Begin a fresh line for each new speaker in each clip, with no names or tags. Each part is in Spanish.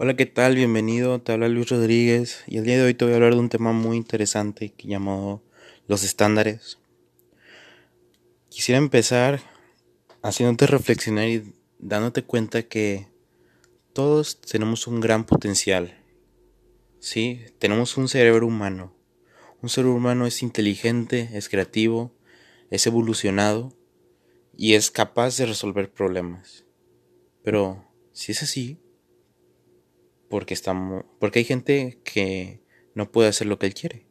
Hola, ¿qué tal? Bienvenido, te habla Luis Rodríguez y el día de hoy te voy a hablar de un tema muy interesante que llamó los estándares. Quisiera empezar haciéndote reflexionar y dándote cuenta que todos tenemos un gran potencial. Sí, tenemos un cerebro humano. Un cerebro humano es inteligente, es creativo, es evolucionado y es capaz de resolver problemas. Pero si es así, porque estamos porque hay gente que no puede hacer lo que él quiere.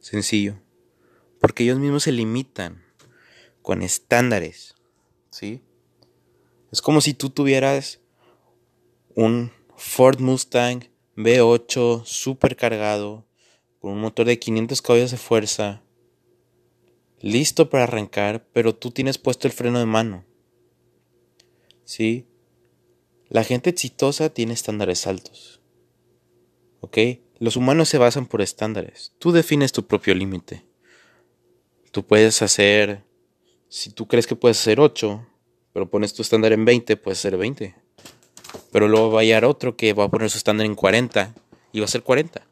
Sencillo. Porque ellos mismos se limitan con estándares, ¿sí? Es como si tú tuvieras un Ford Mustang V8 super cargado con un motor de 500 caballos de fuerza listo para arrancar, pero tú tienes puesto el freno de mano. ¿Sí? La gente exitosa tiene estándares altos. ¿Ok? Los humanos se basan por estándares. Tú defines tu propio límite. Tú puedes hacer, si tú crees que puedes hacer 8, pero pones tu estándar en 20, puedes hacer 20. Pero luego va a llegar otro que va a poner su estándar en 40 y va a ser 40.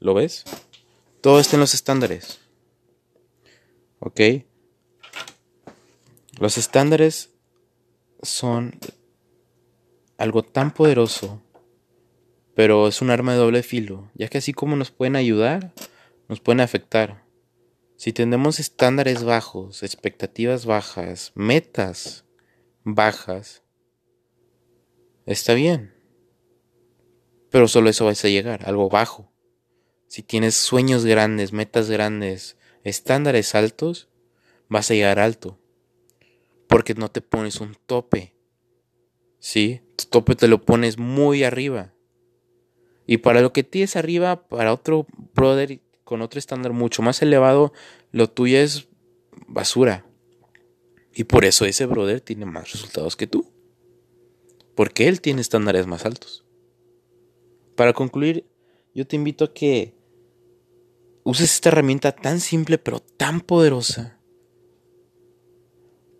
¿Lo ves? Todo está en los estándares. ¿Ok? Los estándares son algo tan poderoso, pero es un arma de doble filo, ya que así como nos pueden ayudar, nos pueden afectar. Si tenemos estándares bajos, expectativas bajas, metas bajas, está bien. Pero solo eso vas a llegar, algo bajo. Si tienes sueños grandes, metas grandes, estándares altos, vas a llegar alto. Porque no te pones un tope. ¿Sí? tu tope te lo pones muy arriba. Y para lo que tienes arriba, para otro brother con otro estándar mucho más elevado, lo tuyo es basura. Y por eso ese brother tiene más resultados que tú. Porque él tiene estándares más altos. Para concluir, yo te invito a que uses esta herramienta tan simple pero tan poderosa.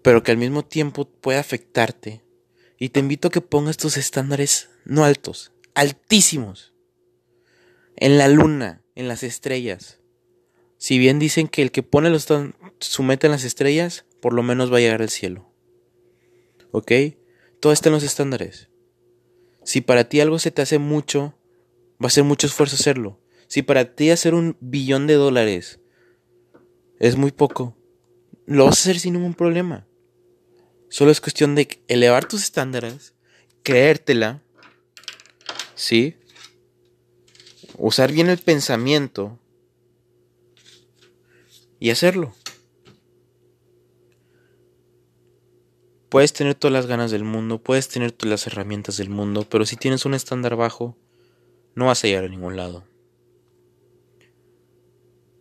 Pero que al mismo tiempo puede afectarte y te invito a que pongas tus estándares no altos, altísimos. En la luna, en las estrellas. Si bien dicen que el que pone los su meta en las estrellas, por lo menos va a llegar al cielo. ¿Ok? Todo está en los estándares. Si para ti algo se te hace mucho, va a ser mucho esfuerzo hacerlo. Si para ti hacer un billón de dólares es muy poco, lo vas a hacer sin ningún problema. Solo es cuestión de elevar tus estándares, creértela, ¿sí? Usar bien el pensamiento y hacerlo. Puedes tener todas las ganas del mundo, puedes tener todas las herramientas del mundo, pero si tienes un estándar bajo, no vas a llegar a ningún lado.